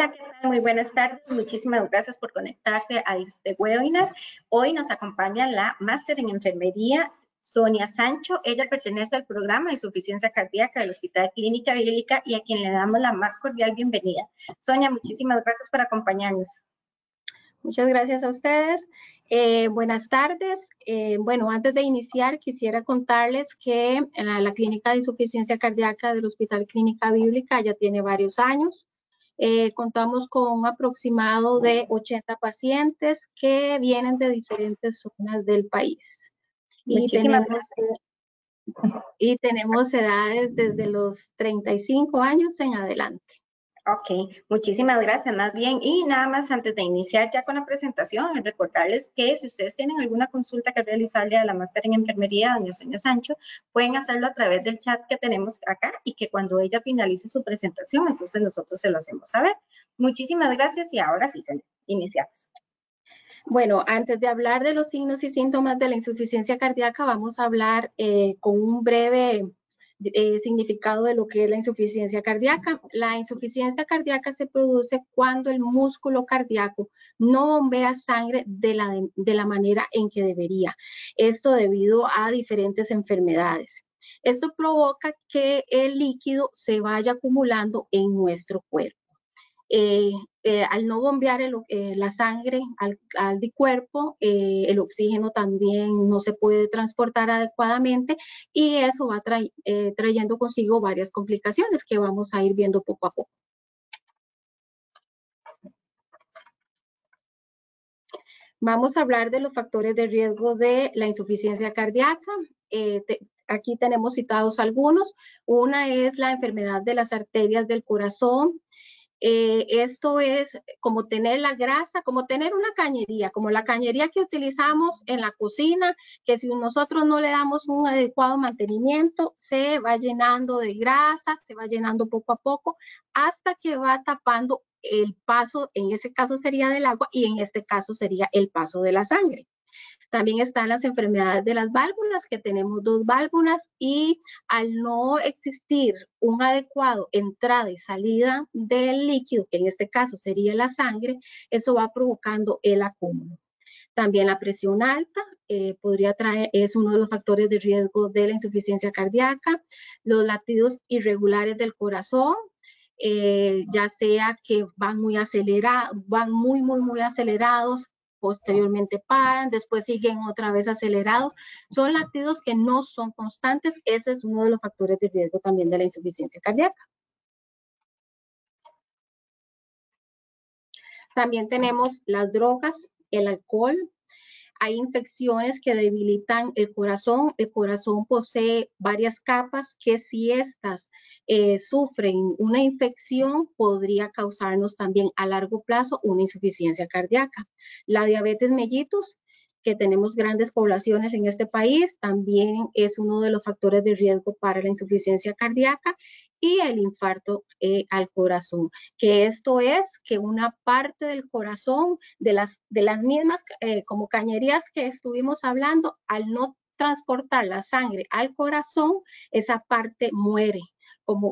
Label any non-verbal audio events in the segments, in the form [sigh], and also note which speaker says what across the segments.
Speaker 1: Hola. Muy buenas tardes. Muchísimas gracias por conectarse a este webinar. Hoy nos acompaña la máster en enfermería Sonia Sancho. Ella pertenece al programa de insuficiencia cardíaca del Hospital Clínica Bíblica y a quien le damos la más cordial bienvenida. Sonia, muchísimas gracias por acompañarnos.
Speaker 2: Muchas gracias a ustedes. Eh, buenas tardes. Eh, bueno, antes de iniciar, quisiera contarles que la, la, Clínica de Insuficiencia Cardíaca del Hospital Clínica Bíblica ya tiene varios años. Eh, contamos con un aproximado de 80 pacientes que vienen de diferentes zonas del país. Y tenemos, y tenemos edades desde los 35 años en adelante.
Speaker 1: Ok, muchísimas gracias, más bien. Y nada más antes de iniciar ya con la presentación, recordarles que si ustedes tienen alguna consulta que realizarle a la máster en enfermería, doña Sonia Sancho, pueden hacerlo a través del chat que tenemos acá y que cuando ella finalice su presentación, entonces nosotros se lo hacemos saber. Muchísimas gracias y ahora sí, iniciamos.
Speaker 2: Bueno, antes de hablar de los signos y síntomas de la insuficiencia cardíaca, vamos a hablar eh, con un breve eh, significado de lo que es la insuficiencia cardíaca. La insuficiencia cardíaca se produce cuando el músculo cardíaco no bombea sangre de la, de la manera en que debería. Esto debido a diferentes enfermedades. Esto provoca que el líquido se vaya acumulando en nuestro cuerpo. Eh, eh, al no bombear eh, la sangre al, al cuerpo, el oxígeno también no se puede transportar adecuadamente y eso va trayendo consigo varias complicaciones que vamos a ir viendo poco a poco. Vamos a hablar de los factores de riesgo de la insuficiencia cardíaca. aquí tenemos citados algunos. Una es la enfermedad de las arterias del corazón, eh, esto es como tener la grasa, como tener una cañería, como la cañería que utilizamos en la cocina, que si nosotros no le damos un adecuado mantenimiento, se va llenando de grasa, se va llenando poco a poco, hasta que va tapando el paso, en ese caso sería del agua y en este caso sería el paso de la sangre. También están las enfermedades de las válvulas, que tenemos dos válvulas y al no existir un adecuado entrada y salida del líquido, que en este caso sería la sangre, eso va provocando el acúmulo. También la presión alta eh, podría traer, es uno de los factores de riesgo de la insuficiencia cardíaca. Los latidos irregulares del corazón, eh, ya sea que van muy acelerados, van muy, muy, muy acelerados, posteriormente paran, después siguen otra vez acelerados. Son latidos que no son constantes. Ese es uno de los factores de riesgo también de la insuficiencia cardíaca. También tenemos las drogas, el alcohol. Hay infecciones que debilitan el corazón. El corazón posee varias capas que si estas eh, sufren una infección, podría causarnos también a largo plazo una insuficiencia cardíaca. La diabetes mellitus, que tenemos grandes poblaciones en este país, también es uno de los factores de riesgo para la insuficiencia cardíaca y el infarto eh, al corazón, que esto es que una parte del corazón, de las, de las mismas eh, como cañerías que estuvimos hablando, al no transportar la sangre al corazón, esa parte muere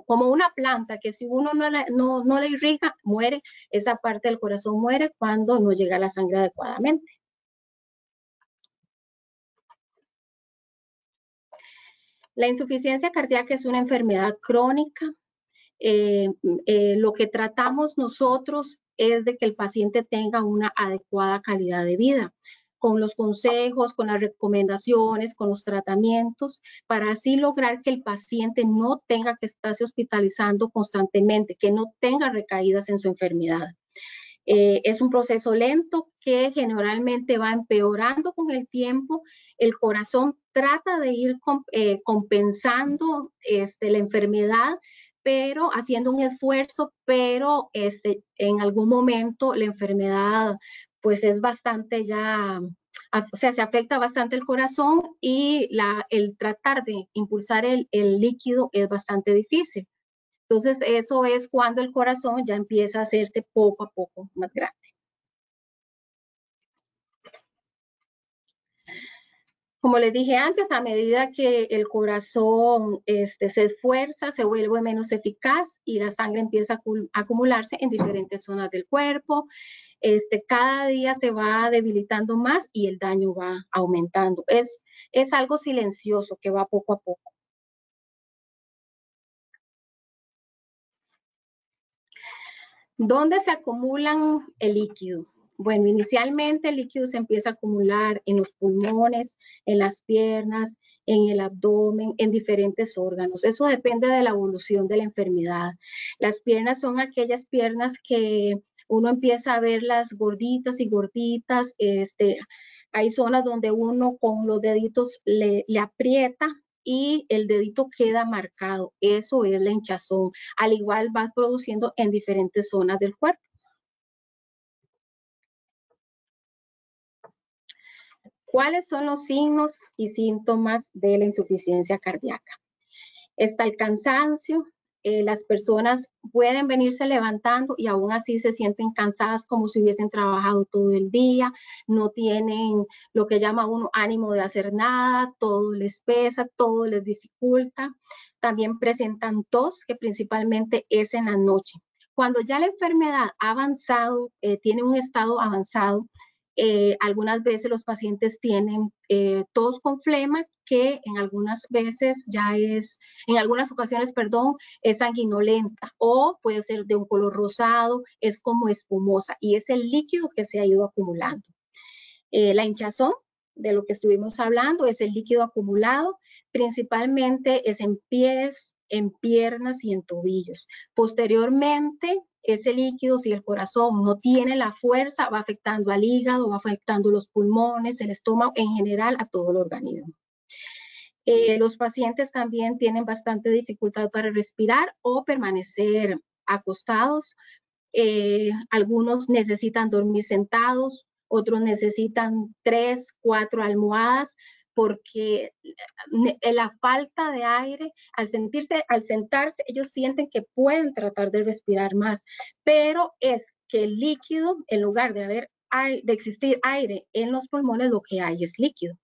Speaker 2: como, una planta que si uno no la, no, no irriga, muere, esa parte del corazón muere cuando no llega la sangre adecuadamente. La insuficiencia cardíaca es una enfermedad crónica. Eh, eh, lo que tratamos nosotros es de que el paciente tenga una adecuada calidad de vida con los consejos, con las recomendaciones, con los tratamientos, para así lograr que el paciente no tenga que estarse hospitalizando constantemente, que no tenga recaídas en su enfermedad. Eh, es un proceso lento que generalmente va empeorando con el tiempo. El corazón trata de ir eh, compensando este, la enfermedad, pero haciendo un esfuerzo, pero este, en algún momento la enfermedad pues es bastante ya, o sea, se afecta bastante el corazón y el tratar de impulsar el líquido es bastante difícil. Entonces, eso es cuando el corazón ya empieza a hacerse poco a poco más grande. Como les dije antes, a medida que el corazón este, se esfuerza, se vuelve menos eficaz y la sangre empieza a acumularse en diferentes zonas del cuerpo. Este, cada día se va debilitando más y el daño va aumentando. Es, es algo silencioso que va poco a poco. ¿Dónde se acumulan el líquido? Bueno, inicialmente el líquido se empieza a acumular en los pulmones, en las piernas, en el abdomen, en diferentes órganos. Eso depende de la evolución de la enfermedad. Las piernas son aquellas piernas que uno empieza a verlas gorditas y gorditas. Este, hay zonas donde uno con los deditos le, le aprieta y el dedito queda marcado. Eso es la hinchazón. Al igual va produciendo en diferentes zonas del cuerpo. ¿Cuáles son los signos y síntomas de la insuficiencia cardíaca? Está el cansancio, eh, las personas pueden venirse levantando y aún así se sienten cansadas como si hubiesen trabajado todo el día, no tienen lo que llama uno ánimo de hacer nada, todo les pesa, todo les dificulta. También presentan tos, que principalmente es en la noche. Cuando ya la enfermedad ha avanzado, eh, tiene un estado avanzado, eh, algunas veces los pacientes tienen eh, tos con flema que en algunas veces ya es, en algunas ocasiones, perdón, es sanguinolenta o puede ser de un color rosado, es como espumosa y es el líquido que se ha ido acumulando. Eh, la hinchazón, de lo que estuvimos hablando, es el líquido acumulado, principalmente es en pies, en piernas y en tobillos. Posteriormente, ese líquido, si el corazón no tiene la fuerza, va afectando al hígado, va afectando los pulmones, el estómago, en general a todo el organismo. Eh, los pacientes también tienen bastante dificultad para respirar o permanecer acostados. Eh, algunos necesitan dormir sentados, otros necesitan tres, cuatro almohadas porque eh, la falta de aire, al sentirse, al sentarse, ellos sienten que pueden tratar de respirar más, pero es que el líquido, en lugar de haber de existir aire en los pulmones, lo que hay es líquido.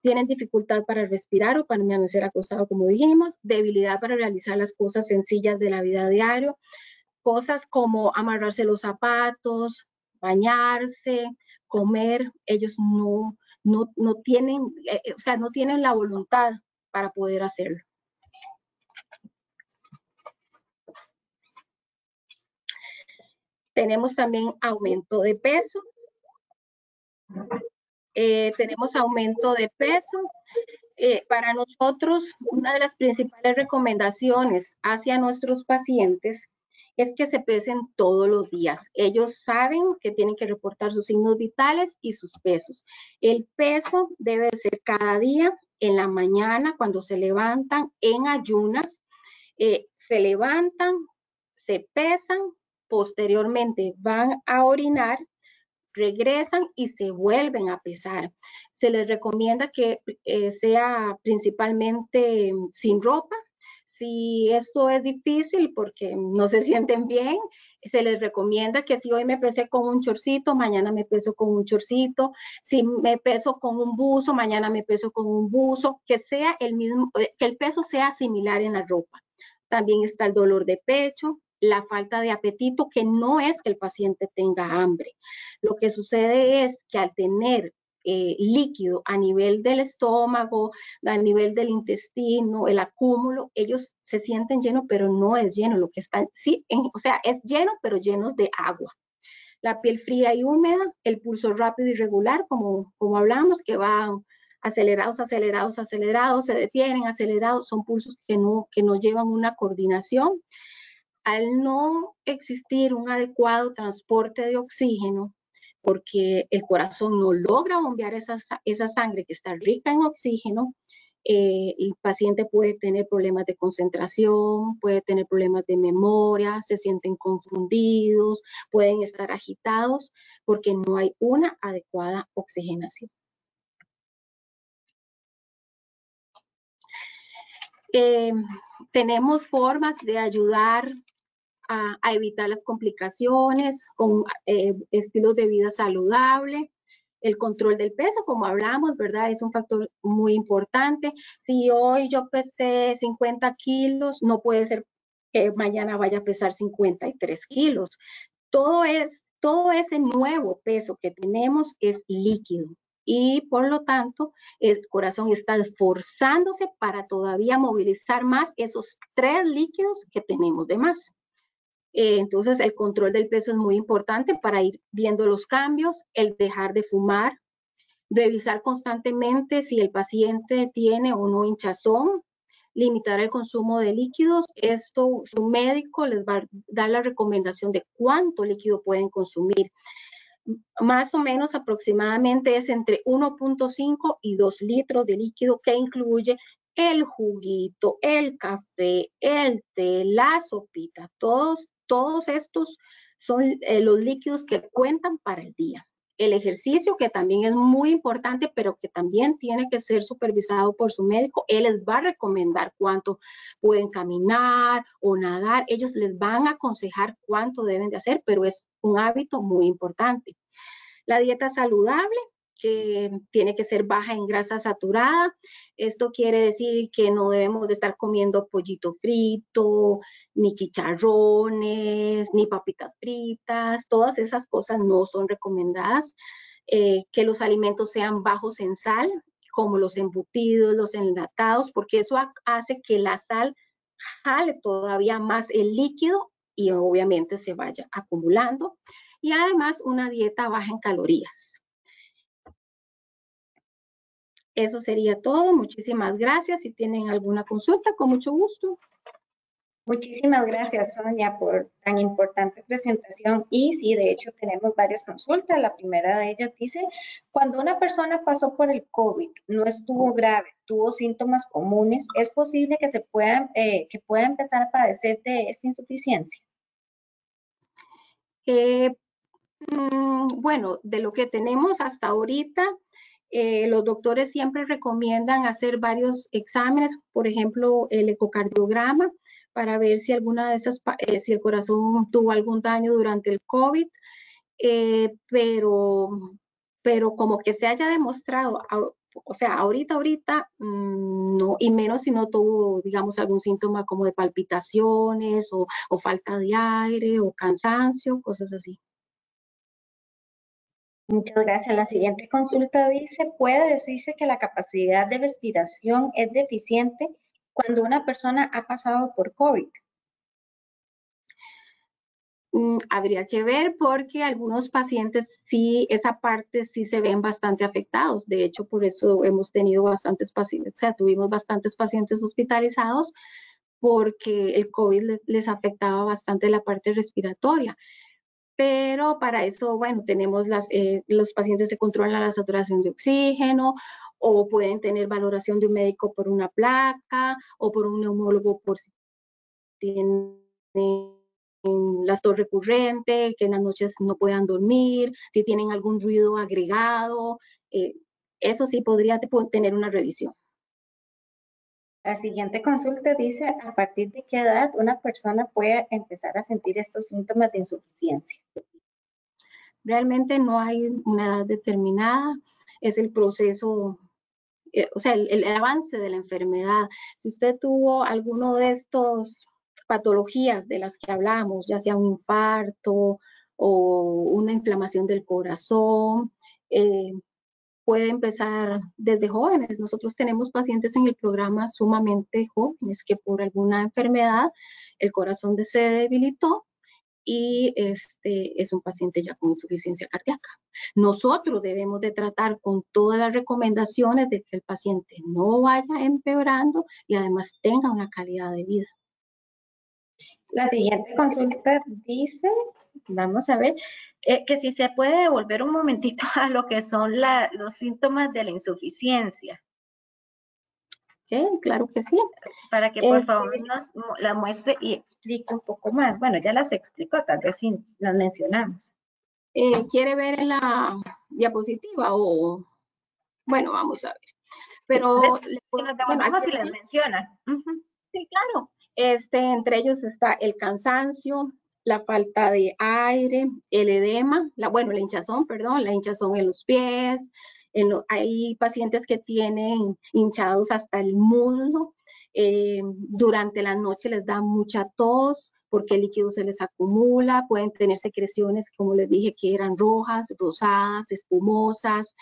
Speaker 2: Tienen dificultad para respirar o para permanecer acostado, como dijimos, debilidad para realizar las cosas sencillas de la vida diaria, cosas como amarrarse los zapatos, bañarse, comer, ellos no, no, no tienen, eh, eh, o sea, no tienen la voluntad para poder hacerlo. Tenemos también aumento de peso. Eh, tenemos aumento de peso. para nosotros, una de las principales recomendaciones hacia nuestros pacientes es que se pesen todos los días. Ellos saben que tienen que reportar sus signos vitales y sus pesos. El peso debe ser cada día, en la mañana, cuando se levantan, en ayunas, eh, se levantan, se pesan, posteriormente van a orinar, regresan y se vuelven a pesar. Se les recomienda que eh, sea principalmente sin ropa, si esto es difícil porque no se sienten bien, se les recomienda que si hoy me pesé con un chorcito, mañana me peso con un chorcito, si me peso con un buzo, mañana me peso con un buzo, que sea el mismo, eh, que el peso sea similar en la ropa. También está el dolor de pecho, la falta de apetito, que no es que el paciente tenga hambre. Lo que sucede es que al tener eh, líquido a nivel del estómago, a nivel del intestino, el acúmulo, ellos se sienten llenos, pero no es lleno, lo que están, sí, o sea, es lleno, pero llenos de agua. La piel fría y húmeda, el pulso rápido y regular, como, como hablamos, que van acelerados, acelerados, acelerados, se detienen, acelerados, son pulsos que no, que no llevan una coordinación. Al no existir un adecuado transporte de oxígeno, porque el corazón no logra bombear esa, esa sangre que está rica en oxígeno, eh, el paciente puede tener problemas de concentración, puede tener problemas de memoria, se sienten confundidos, pueden estar agitados porque no hay una adecuada oxigenación. Eh, tenemos formas de ayudar a, evitar las complicaciones con eh, estilos de vida saludable. El control del peso, como hablamos, ¿verdad? Es un factor muy importante. Si hoy yo pesé 50 kilos, no puede ser que mañana vaya a pesar 53 kilos. Todo, es, todo ese nuevo peso que tenemos es líquido y por lo tanto el corazón está esforzándose para todavía movilizar más esos tres líquidos que tenemos de más. Eh, entonces, el control del peso es muy importante para ir viendo los cambios, el dejar de fumar, revisar constantemente si el paciente tiene o no hinchazón, limitar el consumo de líquidos. Esto, su médico les va a dar la recomendación de cuánto líquido pueden consumir. Más o menos aproximadamente es entre 1.5 y 2 litros de líquido que incluye el juguito, el café, el té, la sopita, todos todos estos son eh, los líquidos que cuentan para el día. El ejercicio, que también es muy importante, pero que también tiene que ser supervisado por su médico. Él les va a recomendar cuánto pueden caminar o nadar. Ellos les van a aconsejar cuánto deben de hacer, pero es un hábito muy importante. La dieta saludable, que tiene que ser baja en grasa saturada. Esto quiere decir que no debemos de estar comiendo pollito frito, ni chicharrones, ni papitas fritas. Todas esas cosas no son recomendadas. Eh, que los alimentos sean bajos en sal, como los embutidos, los enlatados, porque eso hace que la sal jale todavía más el líquido y obviamente se vaya acumulando. Y además una dieta baja en calorías Eso sería todo. Muchísimas gracias. Si tienen alguna consulta, con mucho gusto.
Speaker 1: Muchísimas gracias, Sonia, por tan importante presentación. Y sí, de hecho, tenemos varias consultas. La primera de ellas dice, cuando una persona pasó por el COVID, no estuvo grave, tuvo síntomas comunes, ¿es posible que, se pueda, eh, que pueda empezar a padecer de esta insuficiencia?
Speaker 2: Eh, mm, bueno, de lo que tenemos hasta ahorita, eh, los doctores siempre recomiendan hacer varios exámenes, por ejemplo, el ecocardiograma, para ver si alguna de esas, eh, si el corazón tuvo algún daño durante el COVID, eh, pero, pero como que se haya demostrado, o sea, ahorita, ahorita, mm, no, y menos si no tuvo, digamos, algún síntoma como de palpitaciones o falta de aire o cansancio, cosas así.
Speaker 1: Muchas gracias. La siguiente consulta dice, ¿puede decirse que la capacidad de respiración es deficiente cuando una persona ha pasado por COVID?
Speaker 2: Mm, habría que ver porque algunos pacientes sí, esa parte sí se ven bastante afectados. De hecho, por eso hemos tenido bastantes pacientes, o sea, tuvimos bastantes pacientes hospitalizados porque el COVID les afectaba bastante la parte respiratoria pero para eso, bueno, tenemos las, eh, los pacientes se controlan la saturación de oxígeno o pueden tener valoración de un médico por una placa o por un neumólogo por si tienen las tos recurrentes, que en las noches no puedan dormir, si tienen algún ruido agregado, eh, eso sí podría tener una revisión.
Speaker 1: La siguiente consulta dice, ¿a partir de qué edad una persona puede empezar a sentir estos síntomas de insuficiencia?
Speaker 2: Realmente no hay una edad determinada, es el proceso, eh, o sea, el, avance de la enfermedad. Si usted tuvo alguno de estos patologías de las que hablamos, ya sea un infarto o una inflamación del corazón, eh, puede empezar desde jóvenes. Nosotros tenemos pacientes en el programa sumamente jóvenes que por alguna enfermedad el corazón se debilitó y este es un paciente ya con insuficiencia cardíaca. Nosotros debemos de tratar con todas las recomendaciones de que el paciente no vaya empeorando y además tenga una calidad de vida.
Speaker 1: La siguiente consulta dice, vamos a ver, eh, que si se puede devolver un momentito [laughs] a lo que son los síntomas de la insuficiencia.
Speaker 2: claro que sí.
Speaker 1: Para que por este favor nos la muestre y explique un poco más. Bueno, ya las explicó, tal vez sí las mencionamos.
Speaker 2: Eh, ¿Quiere ver en la diapositiva o...? Bueno, vamos a ver. Pero...
Speaker 1: si nos las menciona.
Speaker 2: Sí, claro. Este, entre ellos está el cansancio, la falta de aire, el edema, la, bueno, la hinchazón, perdón, la hinchazón en los pies, hay pacientes que tienen hinchados hasta el muslo, eh, durante la noche les da mucha tos porque el líquido se les acumula, pueden tener secreciones, como les dije, que eran rojas, rosadas, espumosas,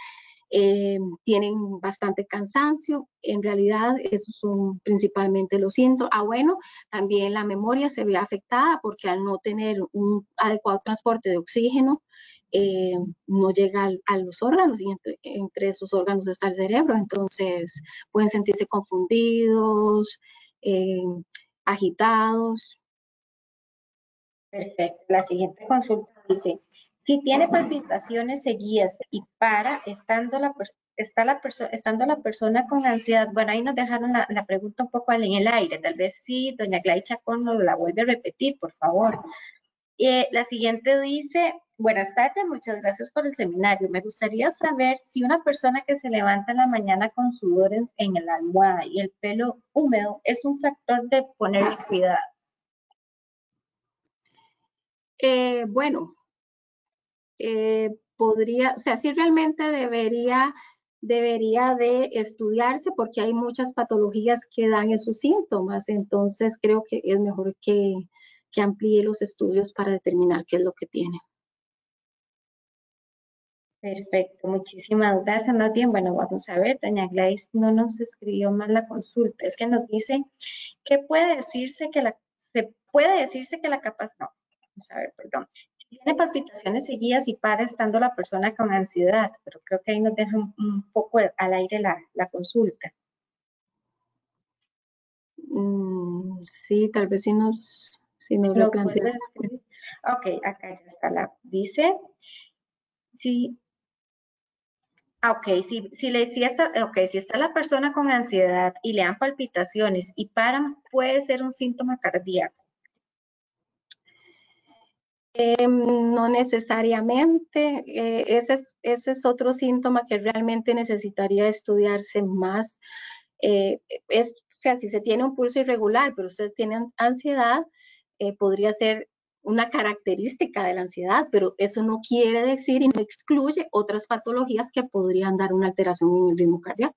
Speaker 2: eh, tienen bastante cansancio. En realidad, esos son principalmente los síntomas. Ah, bueno, también la memoria se ve afectada porque al no tener un adecuado transporte de oxígeno, eh, no llega a los órganos y entre, esos órganos está el cerebro, entonces pueden sentirse confundidos, eh, agitados.
Speaker 1: Perfecto. La siguiente consulta dice, si tiene palpitaciones seguidas y para, estando la, está la estando la persona con ansiedad, bueno, ahí nos dejaron la, pregunta un poco en el aire, tal vez sí, doña Glay Chacón nos la vuelve a repetir, por favor. Eh, la siguiente dice, buenas tardes, muchas gracias por el seminario. Me gustaría saber si una persona que se levanta en la mañana con sudor en, en la almohada y el pelo húmedo es un factor de ponerle cuidado.
Speaker 2: Eh, bueno, eh, podría, o sea, sí realmente debería, debería de estudiarse porque hay muchas patologías que dan esos síntomas, entonces creo que es mejor que, que amplíe los estudios para determinar qué es lo que tiene.
Speaker 1: Perfecto, muchísimas gracias. Más bien, bueno, vamos a ver, doña Gladys no nos escribió mal la consulta, es que nos dice que puede decirse que la, se puede decirse que la capacidad, no, vamos a ver, perdón, tiene palpitaciones seguidas y para estando la persona con ansiedad, pero creo que ahí nos deja un, poco al aire la, consulta.
Speaker 2: Mm, sí, tal vez sí nos, si nos lo, plantea.
Speaker 1: Ok, acá ya está la, dice, sí, ah, Ok, si, si, le, si, está, okay, si está la persona con ansiedad y le dan palpitaciones y paran, puede ser un síntoma cardíaco.
Speaker 2: Em, no necesariamente, eh, ese, es, otro síntoma que realmente necesitaría estudiarse más. Eh, o sea, si se tiene un pulso irregular, pero usted tiene ansiedad, eh, podría ser una característica de la ansiedad, pero eso no quiere decir y no excluye otras patologías que podrían dar una alteración en el ritmo cardíaco.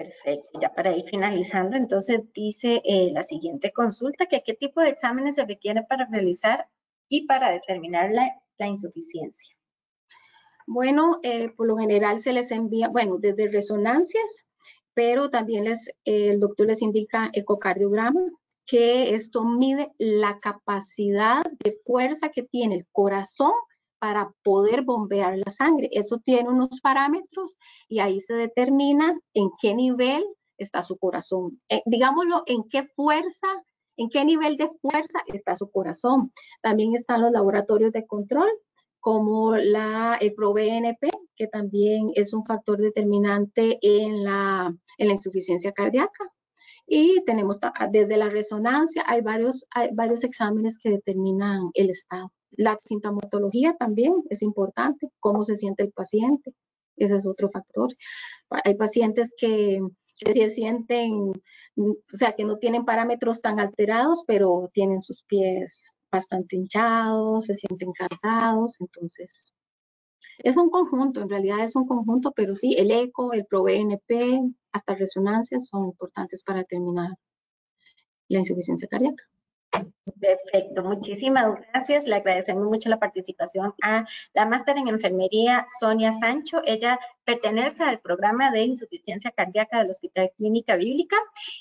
Speaker 1: Perfecto, ya para ir finalizando, entonces dice eh, la siguiente consulta que qué tipo de exámenes se requiere para realizar y para determinar la, insuficiencia.
Speaker 2: Bueno, eh, por lo general se les envía, bueno, desde resonancias, pero también les, eh, el doctor les indica ecocardiograma, que esto mide la capacidad de fuerza que tiene el corazón para poder bombear la sangre. Eso tiene unos parámetros y ahí se determina en qué nivel está su corazón. Eh, digámoslo, en qué fuerza, en qué nivel de fuerza está su corazón. También están los laboratorios de control, como la, el ProBNP, que también es un factor determinante en la, en la insuficiencia cardíaca. Y tenemos desde la resonancia, hay varios, hay varios exámenes que determinan el estado. La sintomatología también es importante, cómo se siente el paciente, ese es otro factor. Hay pacientes que, se sienten, o sea, que no tienen parámetros tan alterados, pero tienen sus pies bastante hinchados, se sienten cansados, entonces es un conjunto, en realidad es un conjunto, pero sí, el eco, el ProBNP, hasta resonancias son importantes para determinar la insuficiencia cardíaca.
Speaker 1: Perfecto, muchísimas gracias. Le agradecemos mucho la participación a la máster en enfermería Sonia Sancho. Ella pertenece al programa de insuficiencia cardíaca del Hospital Clínica Bíblica.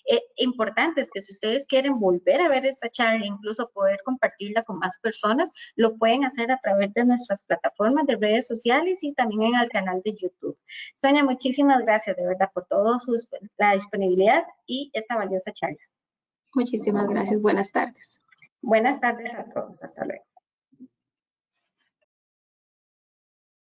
Speaker 1: Eh, importante es que si ustedes quieren volver a ver esta charla, incluso poder compartirla con más personas, lo pueden hacer a través de nuestras plataformas de redes sociales y también en el canal de YouTube. Sonia, muchísimas gracias de verdad por toda la disponibilidad y esta valiosa charla.
Speaker 2: Muchísimas gracias. Buenas tardes.
Speaker 1: Buenas tardes a todos. Hasta luego.